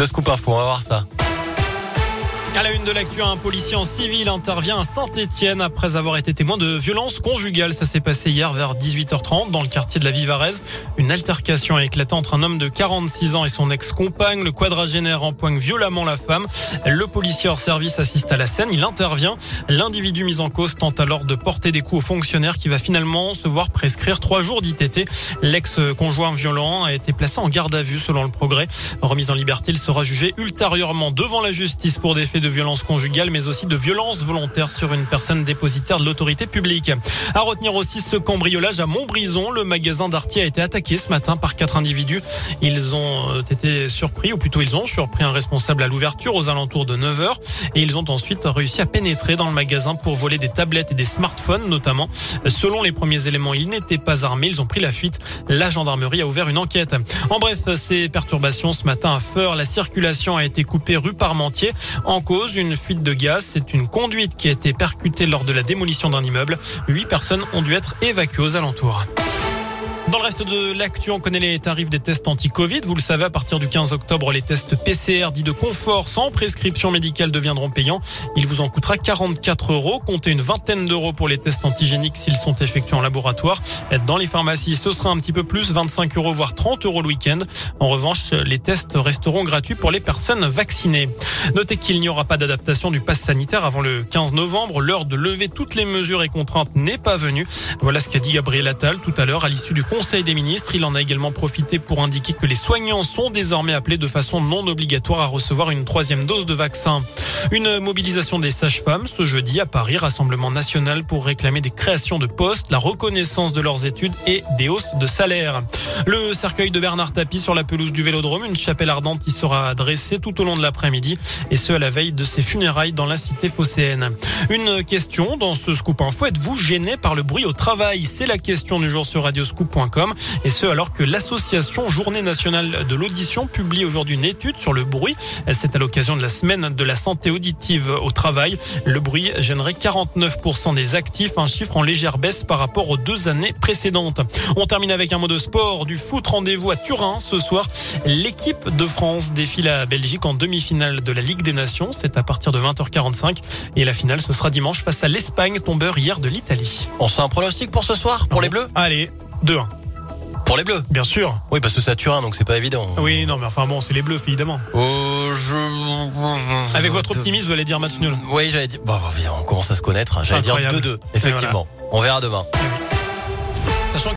Le scoop info, on va voir ça. À la une de l'actu, un policier en civil intervient à Saint-Etienne après avoir été témoin de violences conjugales. Ça s'est passé hier vers 18h30 dans le quartier de la Vivarez. Une altercation a éclaté entre un homme de 46 ans et son ex-compagne. Le quadragénaire empoigne violemment la femme. Le policier hors service assiste à la scène. Il intervient. L'individu mis en cause tente alors de porter des coups au fonctionnaire qui va finalement se voir prescrire trois jours d'ITT. L'ex-conjoint violent a été placé en garde à vue selon le progrès. Remise en liberté, il sera jugé ultérieurement devant la justice pour des faits de de violence conjugale, mais aussi de violence volontaire sur une personne dépositaire de l'autorité publique. À retenir aussi ce cambriolage à Montbrison. Le magasin d'Arty a été attaqué ce matin par quatre individus. Ils ont euh, été surpris, ou plutôt ils ont surpris un responsable à l'ouverture aux alentours de 9h. Et ils ont ensuite réussi à pénétrer dans le magasin pour voler des tablettes et des smartphones notamment. Selon les premiers éléments, ils n'étaient pas armés. Ils ont pris la fuite. La gendarmerie a ouvert une enquête. En bref, ces perturbations ce matin à Feur, la circulation a été coupée rue Parmentier en cause une fuite de gaz. C'est une conduite qui a été percutée lors de la démolition d'un immeuble. Huit personnes ont dû être évacuées aux alentours. Dans le reste de l'actu, on connaît les tarifs des tests anti-Covid. Vous le savez, à partir du 15 octobre, les tests PCR dits de confort sans prescription médicale deviendront payants. Il vous en coûtera 44 euros. Comptez une vingtaine d'euros pour les tests antigéniques s'ils sont effectués en laboratoire. Dans les pharmacies, ce sera un petit peu plus, 25 euros voire 30 euros le week-end. En revanche, les tests resteront gratuits pour les personnes vaccinées. Notez qu'il n'y aura pas d'adaptation du pass sanitaire avant le 15 novembre. L'heure de lever toutes les mesures et contraintes n'est pas venue. Voilà ce qu'a dit Gabriel Attal tout à l'heure à l'issue du Conseil des ministres. Il en a également profité pour indiquer que les soignants sont désormais appelés de façon non obligatoire à recevoir une troisième dose de vaccin. Une mobilisation des sages-femmes ce jeudi à Paris, rassemblement national pour réclamer des créations de postes, la reconnaissance de leurs études et des hausses de salaire. Le cercueil de Bernard Tapie sur la pelouse du Vélodrome, une chapelle ardente y sera dressée tout au long de l'après-midi et ce à la veille de ses funérailles dans la cité phocéenne. Une question dans ce scoop info, êtes-vous gêné par le bruit au travail? C'est la question du jour sur radioscoop.com. Et ce, alors que l'association Journée nationale de l'audition publie aujourd'hui une étude sur le bruit. C'est à l'occasion de la semaine de la santé auditive au travail. Le bruit gênerait 49% des actifs, un chiffre en légère baisse par rapport aux deux années précédentes. On termine avec un mot de sport, du foot. Rendez-vous à Turin ce soir. L'équipe de France défile à Belgique en demi-finale de la Ligue des Nations. C'est à partir de 20h45. Et la finale, ce sera dimanche face à l'Espagne, tombeur hier de l'Italie. On se fait un pronostic pour ce soir, pour les Bleus Allez, 2-1. Pour les Bleus Bien sûr. Oui, parce que c'est à Turin, donc c'est pas évident. Oui, non, mais enfin bon, c'est les Bleus, évidemment. Oh, je... Avec votre optimisme, vous allez dire match nul. Oui, j'allais dire... Bon, on commence à se connaître. J'allais dire 2-2, effectivement. On verra demain.